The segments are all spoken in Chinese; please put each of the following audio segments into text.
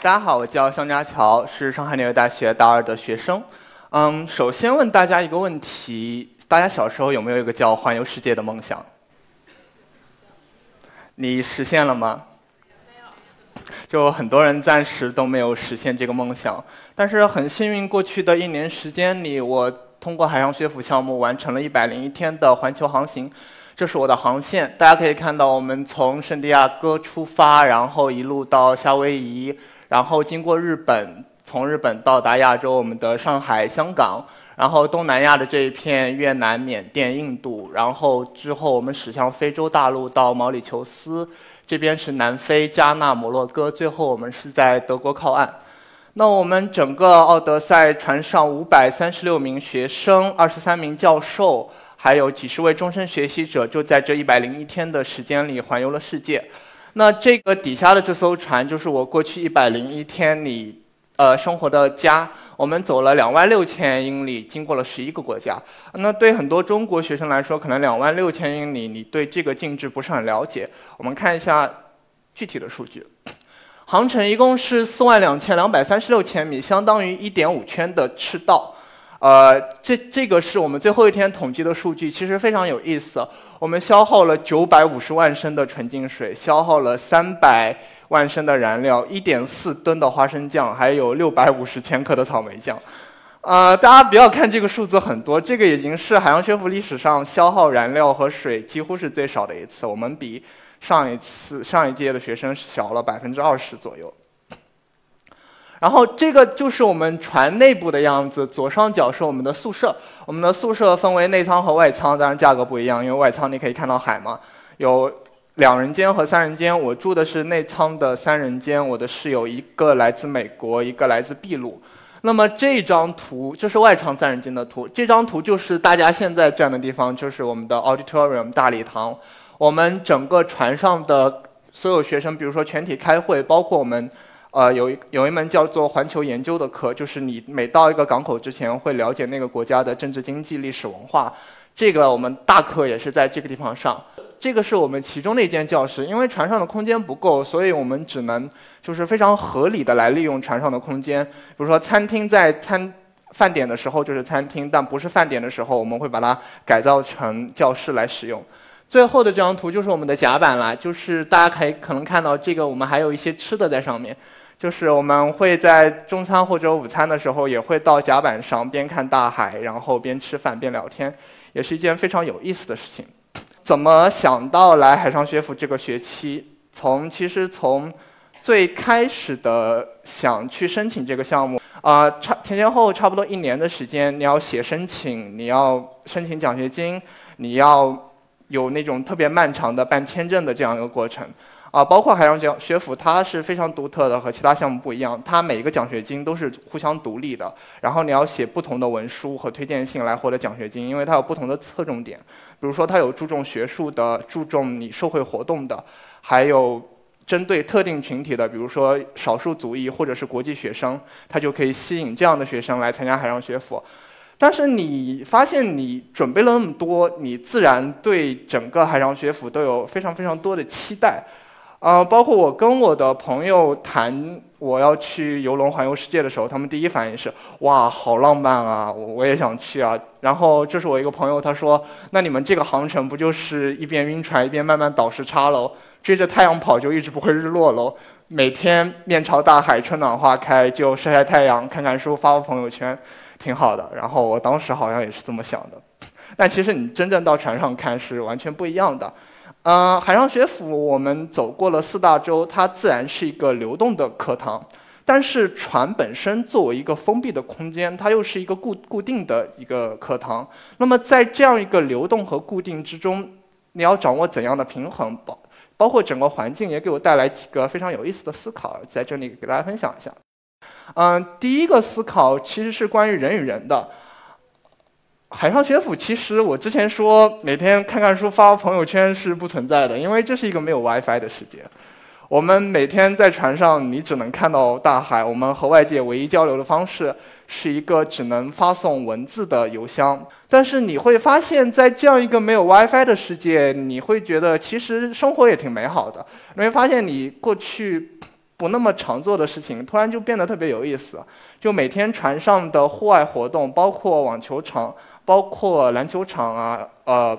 大家好，我叫向家乔，是上海纽约大学大二的学生。嗯，首先问大家一个问题：大家小时候有没有一个叫环游世界的梦想？你实现了吗？就很多人暂时都没有实现这个梦想，但是很幸运，过去的一年时间里，我通过海上学府项目完成了一百零一天的环球航行。这是我的航线，大家可以看到，我们从圣地亚哥出发，然后一路到夏威夷，然后经过日本，从日本到达亚洲，我们的上海、香港，然后东南亚的这一片越南、缅甸、印度，然后之后我们驶向非洲大陆到毛里求斯。这边是南非、加纳、摩洛哥，最后我们是在德国靠岸。那我们整个奥德赛船上五百三十六名学生、二十三名教授，还有几十位终身学习者，就在这一百零一天的时间里环游了世界。那这个底下的这艘船，就是我过去一百零一天里。呃，生活的家，我们走了两万六千英里，经过了十一个国家。那对很多中国学生来说，可能两万六千英里，你对这个静止不是很了解。我们看一下具体的数据，航程一共是四万两千两百三十六千米，相当于一点五圈的赤道。呃，这这个是我们最后一天统计的数据，其实非常有意思。我们消耗了九百五十万升的纯净水，消耗了三百。万升的燃料，一点四吨的花生酱，还有六百五十千克的草莓酱，呃，大家不要看这个数字很多，这个已经是海洋学府历史上消耗燃料和水几乎是最少的一次。我们比上一次上一届的学生小了百分之二十左右。然后这个就是我们船内部的样子，左上角是我们的宿舍，我们的宿舍分为内舱和外舱，当然价格不一样，因为外舱你可以看到海嘛，有。两人间和三人间，我住的是内舱的三人间。我的室友一个来自美国，一个来自秘鲁。那么这张图，这是外舱三人间的图。这张图就是大家现在站的地方，就是我们的 auditorium 大礼堂。我们整个船上的所有学生，比如说全体开会，包括我们，呃，有一有一门叫做环球研究的课，就是你每到一个港口之前，会了解那个国家的政治、经济、历史文化。这个我们大课也是在这个地方上。这个是我们其中的一间教室，因为船上的空间不够，所以我们只能就是非常合理的来利用船上的空间。比如说，餐厅在餐饭点的时候就是餐厅，但不是饭点的时候，我们会把它改造成教室来使用。最后的这张图就是我们的甲板了，就是大家可以可能看到这个，我们还有一些吃的在上面，就是我们会在中餐或者午餐的时候也会到甲板上边看大海，然后边吃饭边聊天，也是一件非常有意思的事情。怎么想到来海上学府这个学期？从其实从最开始的想去申请这个项目啊，差前前后后差不多一年的时间，你要写申请，你要申请奖学金，你要有那种特别漫长的办签证的这样一个过程。啊，包括海洋学学府，它是非常独特的，和其他项目不一样。它每一个奖学金都是互相独立的，然后你要写不同的文书和推荐信来获得奖学金，因为它有不同的侧重点。比如说，它有注重学术的，注重你社会活动的，还有针对特定群体的，比如说少数族裔或者是国际学生，它就可以吸引这样的学生来参加海洋学府。但是你发现你准备了那么多，你自然对整个海洋学府都有非常非常多的期待。啊，包括我跟我的朋友谈我要去游轮环游世界的时候，他们第一反应是哇，好浪漫啊，我我也想去啊。然后这是我一个朋友，他说，那你们这个航程不就是一边晕船一边慢慢倒时差喽？追着太阳跑就一直不会日落喽？每天面朝大海，春暖花开，就晒晒太阳，看看书，发发朋友圈，挺好的。然后我当时好像也是这么想的，但其实你真正到船上看是完全不一样的。呃，海上学府我们走过了四大洲，它自然是一个流动的课堂，但是船本身作为一个封闭的空间，它又是一个固固定的一个课堂。那么在这样一个流动和固定之中，你要掌握怎样的平衡？包包括整个环境也给我带来几个非常有意思的思考，在这里给大家分享一下。嗯，第一个思考其实是关于人与人的。海上学府其实我之前说每天看看书发发朋友圈是不存在的，因为这是一个没有 WiFi 的世界。我们每天在船上，你只能看到大海。我们和外界唯一交流的方式是一个只能发送文字的邮箱。但是你会发现在这样一个没有 WiFi 的世界，你会觉得其实生活也挺美好的。你会发现你过去不那么常做的事情，突然就变得特别有意思。就每天船上的户外活动，包括网球场、包括篮球场啊，呃，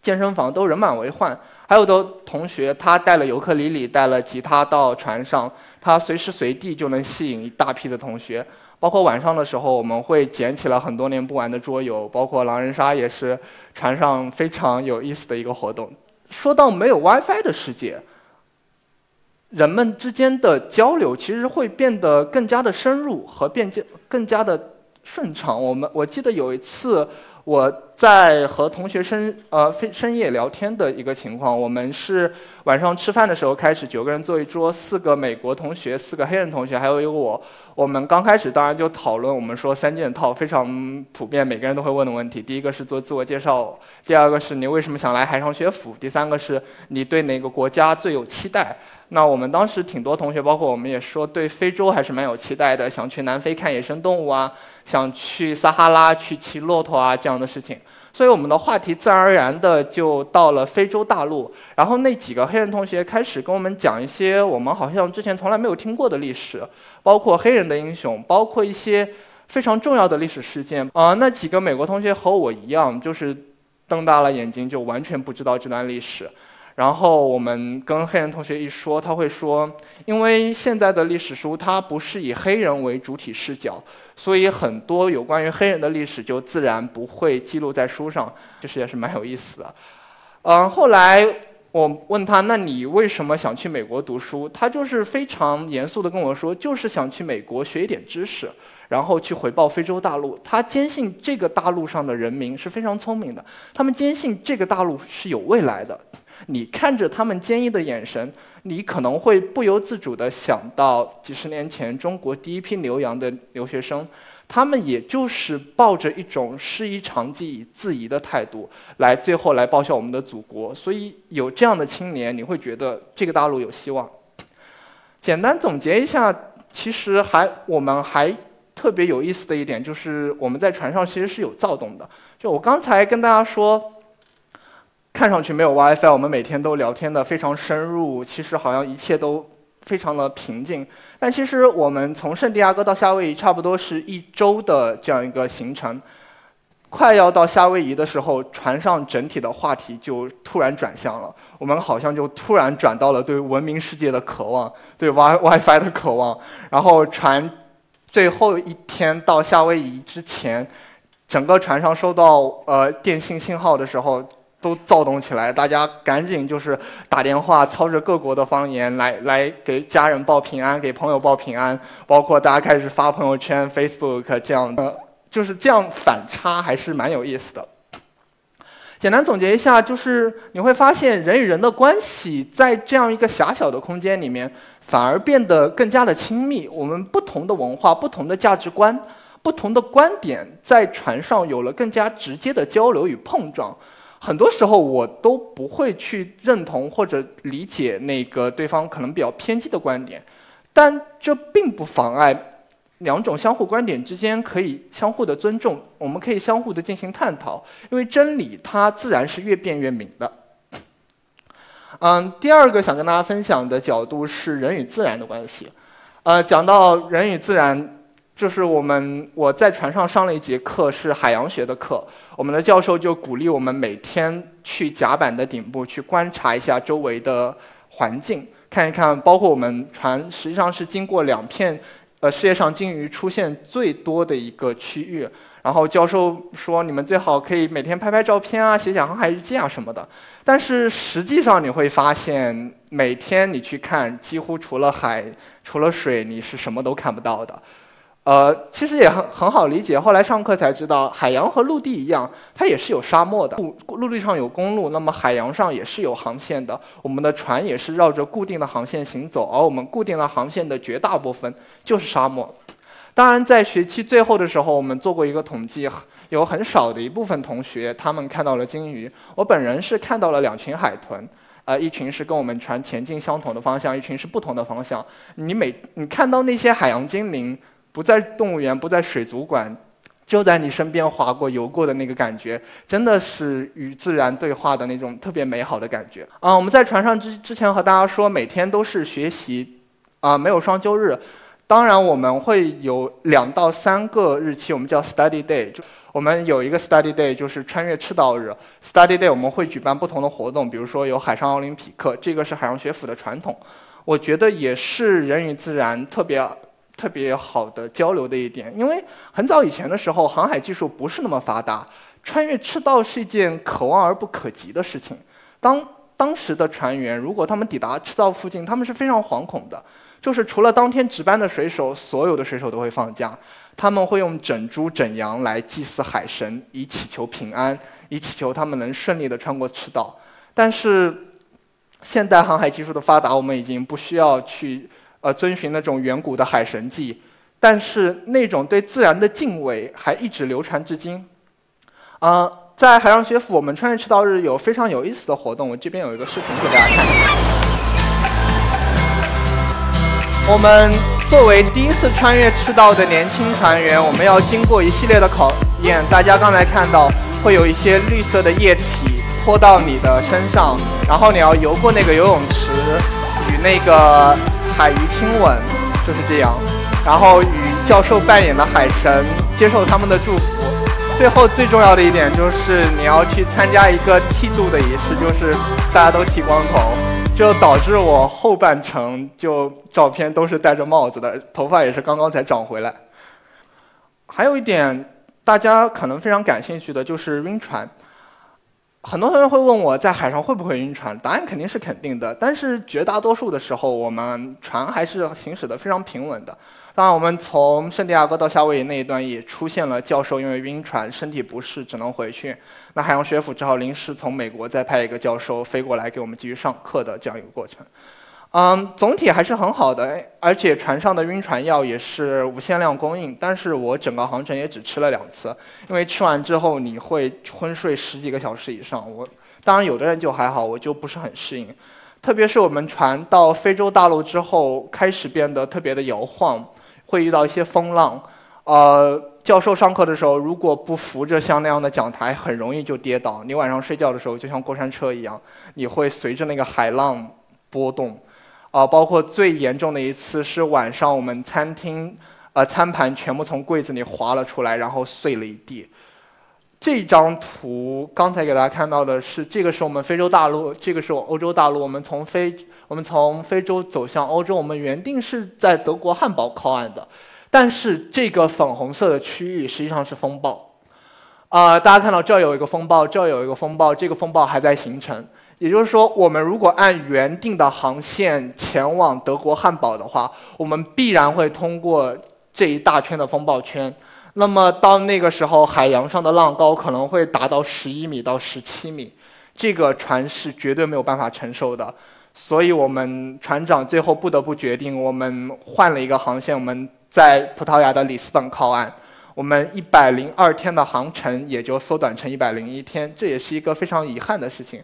健身房都人满为患。还有的同学他带了尤克里里、带了吉他到船上，他随时随地就能吸引一大批的同学。包括晚上的时候，我们会捡起了很多年不玩的桌游，包括狼人杀也是船上非常有意思的一个活动。说到没有 WiFi 的世界。人们之间的交流其实会变得更加的深入和变加更加的顺畅。我们我记得有一次我在和同学深呃非深夜聊天的一个情况，我们是晚上吃饭的时候开始九个人坐一桌，四个美国同学，四个黑人同学，还有一个我。我们刚开始当然就讨论我们说三件套非常普遍，每个人都会问的问题。第一个是做自我介绍，第二个是你为什么想来海上学府，第三个是你对哪个国家最有期待。那我们当时挺多同学，包括我们也说对非洲还是蛮有期待的，想去南非看野生动物啊，想去撒哈拉去骑骆驼啊这样的事情。所以我们的话题自然而然的就到了非洲大陆。然后那几个黑人同学开始跟我们讲一些我们好像之前从来没有听过的历史，包括黑人的英雄，包括一些非常重要的历史事件。啊，那几个美国同学和我一样，就是瞪大了眼睛，就完全不知道这段历史。然后我们跟黑人同学一说，他会说，因为现在的历史书它不是以黑人为主体视角，所以很多有关于黑人的历史就自然不会记录在书上，这是也是蛮有意思的。嗯，后来我问他，那你为什么想去美国读书？他就是非常严肃的跟我说，就是想去美国学一点知识，然后去回报非洲大陆。他坚信这个大陆上的人民是非常聪明的，他们坚信这个大陆是有未来的。你看着他们坚毅的眼神，你可能会不由自主地想到几十年前中国第一批留洋的留学生，他们也就是抱着一种师夷长技以自夷的态度来最后来报效我们的祖国。所以有这样的青年，你会觉得这个大陆有希望。简单总结一下，其实还我们还特别有意思的一点就是我们在船上其实是有躁动的。就我刚才跟大家说。看上去没有 WiFi，我们每天都聊天的非常深入，其实好像一切都非常的平静。但其实我们从圣地亚哥到夏威夷差不多是一周的这样一个行程，快要到夏威夷的时候，船上整体的话题就突然转向了，我们好像就突然转到了对文明世界的渴望，对 Wi WiFi 的渴望。然后船最后一天到夏威夷之前，整个船上收到呃电信信号的时候。都躁动起来，大家赶紧就是打电话，操着各国的方言来来给家人报平安，给朋友报平安，包括大家开始发朋友圈，Facebook 这样的，就是这样反差还是蛮有意思的。简单总结一下，就是你会发现人与人的关系在这样一个狭小的空间里面，反而变得更加的亲密。我们不同的文化、不同的价值观、不同的观点，在船上有了更加直接的交流与碰撞。很多时候我都不会去认同或者理解那个对方可能比较偏激的观点，但这并不妨碍两种相互观点之间可以相互的尊重，我们可以相互的进行探讨，因为真理它自然是越辩越明的。嗯，第二个想跟大家分享的角度是人与自然的关系，呃，讲到人与自然。就是我们我在船上上了一节课，是海洋学的课。我们的教授就鼓励我们每天去甲板的顶部去观察一下周围的环境，看一看，包括我们船实际上是经过两片，呃，世界上鲸鱼出现最多的一个区域。然后教授说，你们最好可以每天拍拍照片啊，写写航海日记啊什么的。但是实际上你会发现，每天你去看，几乎除了海，除了水，你是什么都看不到的。呃，其实也很很好理解。后来上课才知道，海洋和陆地一样，它也是有沙漠的。陆陆地上有公路，那么海洋上也是有航线的。我们的船也是绕着固定的航线行走，而我们固定的航线的绝大部分就是沙漠。当然，在学期最后的时候，我们做过一个统计，有很少的一部分同学他们看到了鲸鱼。我本人是看到了两群海豚，呃，一群是跟我们船前进相同的方向，一群是不同的方向。你每你看到那些海洋精灵。不在动物园，不在水族馆，就在你身边划过、游过的那个感觉，真的是与自然对话的那种特别美好的感觉。啊，我们在船上之之前和大家说，每天都是学习啊，没有双休日。当然，我们会有两到三个日期，我们叫 Study Day。就我们有一个 Study Day，就是穿越赤道日。Study Day 我们会举办不同的活动，比如说有海上奥林匹克，这个是海洋学府的传统。我觉得也是人与自然特别特别好的交流的一点，因为很早以前的时候，航海技术不是那么发达，穿越赤道是一件可望而不可及的事情。当当时的船员如果他们抵达赤道附近，他们是非常惶恐的。就是除了当天值班的水手，所有的水手都会放假。他们会用整猪整羊来祭祀海神，以祈求平安，以祈求他们能顺利地穿过赤道。但是，现代航海技术的发达，我们已经不需要去呃遵循那种远古的海神祭，但是那种对自然的敬畏还一直流传至今。啊，在海上学府，我们穿越赤道日有非常有意思的活动，我这边有一个视频给大家看。我们作为第一次穿越赤道的年轻船员，我们要经过一系列的考验。大家刚才看到，会有一些绿色的液体泼到你的身上，然后你要游过那个游泳池，与那个海鱼亲吻，就是这样。然后与教授扮演的海神接受他们的祝福。最后最重要的一点就是你要去参加一个剃度的仪式，就是大家都剃光头。就导致我后半程就照片都是戴着帽子的，头发也是刚刚才长回来。还有一点，大家可能非常感兴趣的就是晕船。很多同学会问我在海上会不会晕船，答案肯定是肯定的。但是绝大多数的时候，我们船还是行驶的非常平稳的。当然，我们从圣地亚哥到夏威夷那一段也出现了教授因为晕船身体不适只能回去，那海洋学府只好临时从美国再派一个教授飞过来给我们继续上课的这样一个过程。嗯，总体还是很好的，而且船上的晕船药也是无限量供应。但是我整个航程也只吃了两次，因为吃完之后你会昏睡十几个小时以上。我当然有的人就还好，我就不是很适应。特别是我们船到非洲大陆之后，开始变得特别的摇晃。会遇到一些风浪，呃，教授上课的时候如果不扶着像那样的讲台，很容易就跌倒。你晚上睡觉的时候就像过山车一样，你会随着那个海浪波动，啊，包括最严重的一次是晚上我们餐厅，呃，餐盘全部从柜子里滑了出来，然后碎了一地。这张图刚才给大家看到的是，这个是我们非洲大陆，这个是我欧洲大陆。我们从非我们从非洲走向欧洲，我们原定是在德国汉堡靠岸的，但是这个粉红色的区域实际上是风暴。啊，大家看到这儿有一个风暴，这儿有一个风暴，这个风暴还在形成。也就是说，我们如果按原定的航线前往德国汉堡的话，我们必然会通过这一大圈的风暴圈。那么到那个时候，海洋上的浪高可能会达到十一米到十七米，这个船是绝对没有办法承受的。所以我们船长最后不得不决定，我们换了一个航线，我们在葡萄牙的里斯本靠岸。我们一百零二天的航程也就缩短成一百零一天，这也是一个非常遗憾的事情。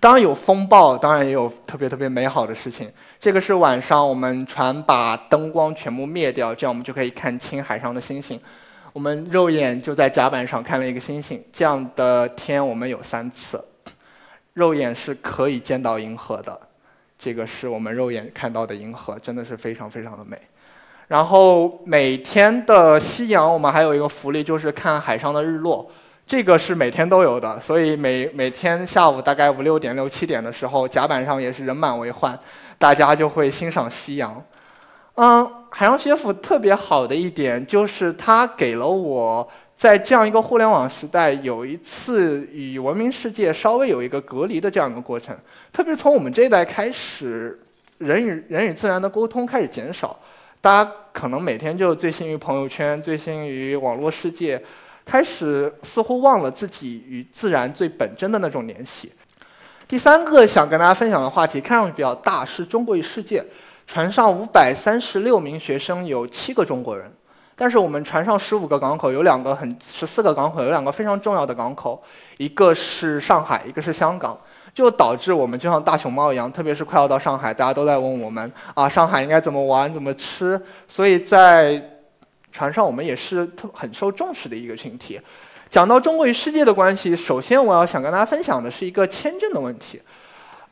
当然有风暴，当然也有特别特别美好的事情。这个是晚上，我们船把灯光全部灭掉，这样我们就可以看清海上的星星。我们肉眼就在甲板上看了一个星星，这样的天我们有三次，肉眼是可以见到银河的。这个是我们肉眼看到的银河，真的是非常非常的美。然后每天的夕阳，我们还有一个福利，就是看海上的日落。这个是每天都有的，所以每每天下午大概五六点、六七点的时候，甲板上也是人满为患，大家就会欣赏夕阳。嗯，海洋学府特别好的一点就是它给了我在这样一个互联网时代，有一次与文明世界稍微有一个隔离的这样一个过程。特别从我们这一代开始，人与人与自然的沟通开始减少，大家可能每天就醉心于朋友圈，醉心于网络世界。开始似乎忘了自己与自然最本真的那种联系。第三个想跟大家分享的话题，看上去比较大，是中国与世界。船上五百三十六名学生，有七个中国人。但是我们船上十五个港口，有两个很十四个港口，有两个非常重要的港口，一个是上海，一个是香港，就导致我们就像大熊猫一样，特别是快要到上海，大家都在问我们啊，上海应该怎么玩，怎么吃。所以在船上我们也是特很受重视的一个群体。讲到中国与世界的关系，首先我要想跟大家分享的是一个签证的问题。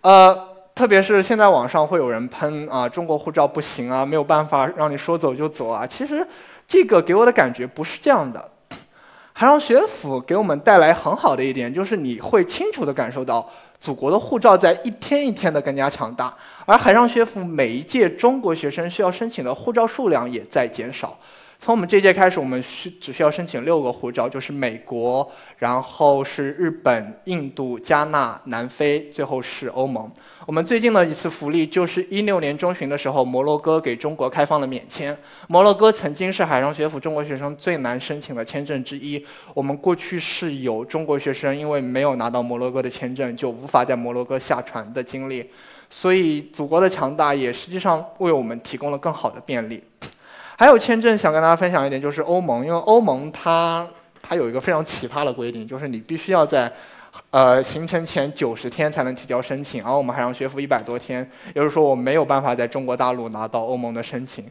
呃，特别是现在网上会有人喷啊，中国护照不行啊，没有办法让你说走就走啊。其实这个给我的感觉不是这样的。海上学府给我们带来很好的一点，就是你会清楚地感受到祖国的护照在一天一天的更加强大，而海上学府每一届中国学生需要申请的护照数量也在减少。从我们这届开始，我们需只需要申请六个护照，就是美国，然后是日本、印度、加纳、南非，最后是欧盟。我们最近的一次福利就是一六年中旬的时候，摩洛哥给中国开放了免签。摩洛哥曾经是海上学府中国学生最难申请的签证之一。我们过去是有中国学生因为没有拿到摩洛哥的签证，就无法在摩洛哥下船的经历。所以，祖国的强大也实际上为我们提供了更好的便利。还有签证，想跟大家分享一点，就是欧盟，因为欧盟它它有一个非常奇葩的规定，就是你必须要在，呃行程前九十天才能提交申请，而我们海上学府一百多天，也就是说我没有办法在中国大陆拿到欧盟的申请，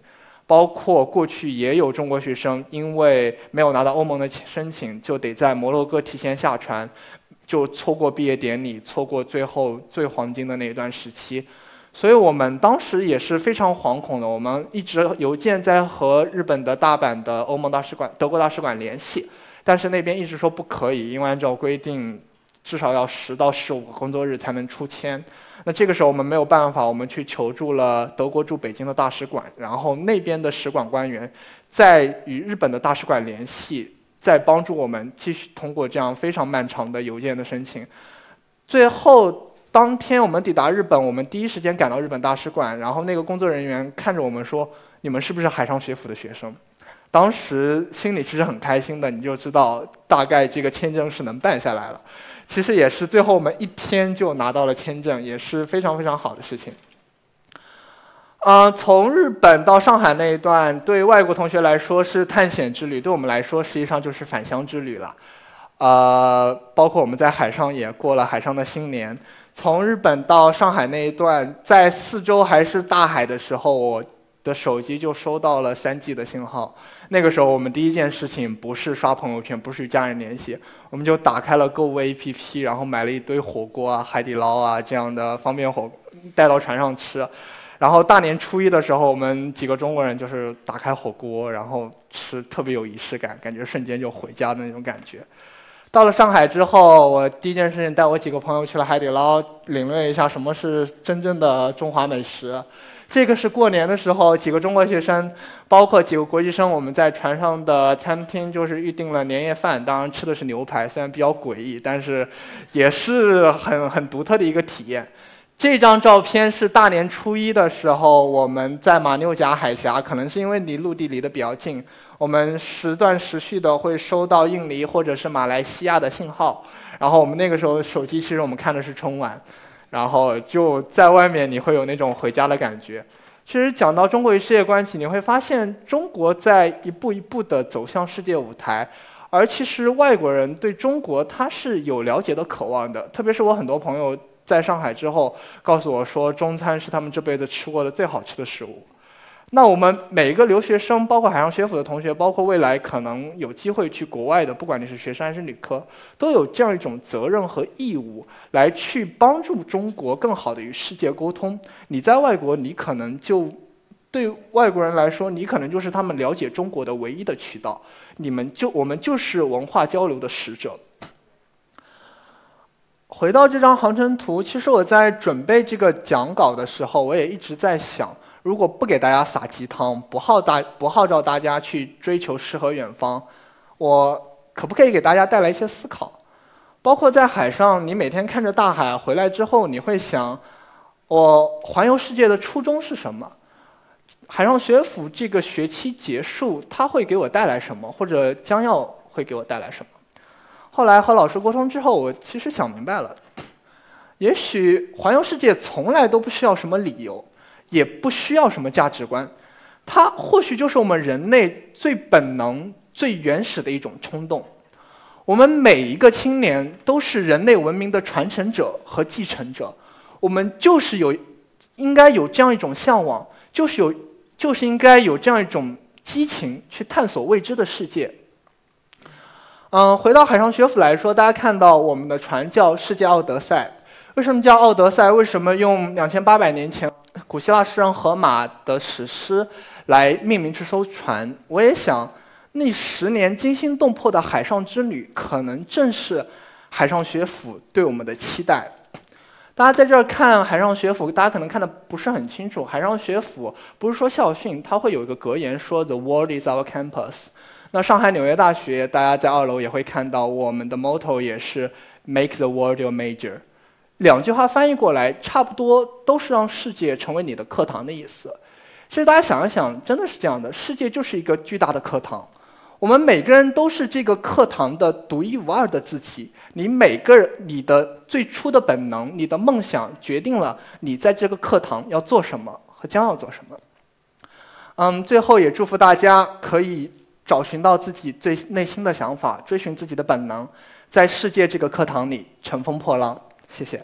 包括过去也有中国学生因为没有拿到欧盟的申请，就得在摩洛哥提前下船，就错过毕业典礼，错过最后最黄金的那一段时期。所以我们当时也是非常惶恐的，我们一直邮件在和日本的大阪的欧盟大使馆、德国大使馆联系，但是那边一直说不可以，因为按照规定，至少要十到十五个工作日才能出签。那这个时候我们没有办法，我们去求助了德国驻北京的大使馆，然后那边的使馆官员在与日本的大使馆联系，在帮助我们继续通过这样非常漫长的邮件的申请，最后。当天我们抵达日本，我们第一时间赶到日本大使馆，然后那个工作人员看着我们说：“你们是不是海上学府的学生？”当时心里其实很开心的，你就知道大概这个签证是能办下来了。其实也是最后我们一天就拿到了签证，也是非常非常好的事情。呃，从日本到上海那一段，对外国同学来说是探险之旅，对我们来说实际上就是返乡之旅了。呃，包括我们在海上也过了海上的新年。从日本到上海那一段，在四周还是大海的时候，我的手机就收到了三 G 的信号。那个时候，我们第一件事情不是刷朋友圈，不是与家人联系，我们就打开了购物 APP，然后买了一堆火锅啊、海底捞啊这样的方便火，带到船上吃。然后大年初一的时候，我们几个中国人就是打开火锅，然后吃，特别有仪式感，感觉瞬间就回家的那种感觉。到了上海之后，我第一件事情带我几个朋友去了海底捞，领略一下什么是真正的中华美食。这个是过年的时候，几个中国学生，包括几个国际生，我们在船上的餐厅就是预定了年夜饭，当然吃的是牛排，虽然比较诡异，但是也是很很独特的一个体验。这张照片是大年初一的时候，我们在马六甲海峡，可能是因为离陆地离得比较近。我们时断时续的会收到印尼或者是马来西亚的信号，然后我们那个时候手机其实我们看的是春晚，然后就在外面你会有那种回家的感觉。其实讲到中国与世界关系，你会发现中国在一步一步的走向世界舞台，而其实外国人对中国他是有了解的渴望的，特别是我很多朋友在上海之后告诉我说，中餐是他们这辈子吃过的最好吃的食物。那我们每一个留学生，包括海洋学府的同学，包括未来可能有机会去国外的，不管你是学生还是旅客，都有这样一种责任和义务，来去帮助中国更好的与世界沟通。你在外国，你可能就对外国人来说，你可能就是他们了解中国的唯一的渠道。你们就我们就是文化交流的使者。回到这张航程图，其实我在准备这个讲稿的时候，我也一直在想。如果不给大家撒鸡汤，不号大不号召大家去追求诗和远方，我可不可以给大家带来一些思考？包括在海上，你每天看着大海回来之后，你会想，我环游世界的初衷是什么？海上学府这个学期结束，它会给我带来什么？或者将要会给我带来什么？后来和老师沟通之后，我其实想明白了，也许环游世界从来都不需要什么理由。也不需要什么价值观，它或许就是我们人类最本能、最原始的一种冲动。我们每一个青年都是人类文明的传承者和继承者，我们就是有应该有这样一种向往，就是有就是应该有这样一种激情去探索未知的世界。嗯，回到海上学府来说，大家看到我们的船叫“世界奥德赛”。为什么叫《奥德赛》？为什么用两千八百年前古希腊诗人荷马的史诗来命名这艘船？我也想，那十年惊心动魄的海上之旅，可能正是海上学府对我们的期待。大家在这儿看海上学府，大家可能看的不是很清楚。海上学府不是说校训，它会有一个格言说 “The world is our campus”。那上海纽约大学，大家在二楼也会看到，我们的 motto 也是 “Make the world your major”。两句话翻译过来，差不多都是让世界成为你的课堂的意思。其实大家想一想，真的是这样的，世界就是一个巨大的课堂，我们每个人都是这个课堂的独一无二的自己。你每个人，你的最初的本能，你的梦想，决定了你在这个课堂要做什么和将要做什么。嗯，最后也祝福大家可以找寻到自己最内心的想法，追寻自己的本能，在世界这个课堂里乘风破浪。谢谢。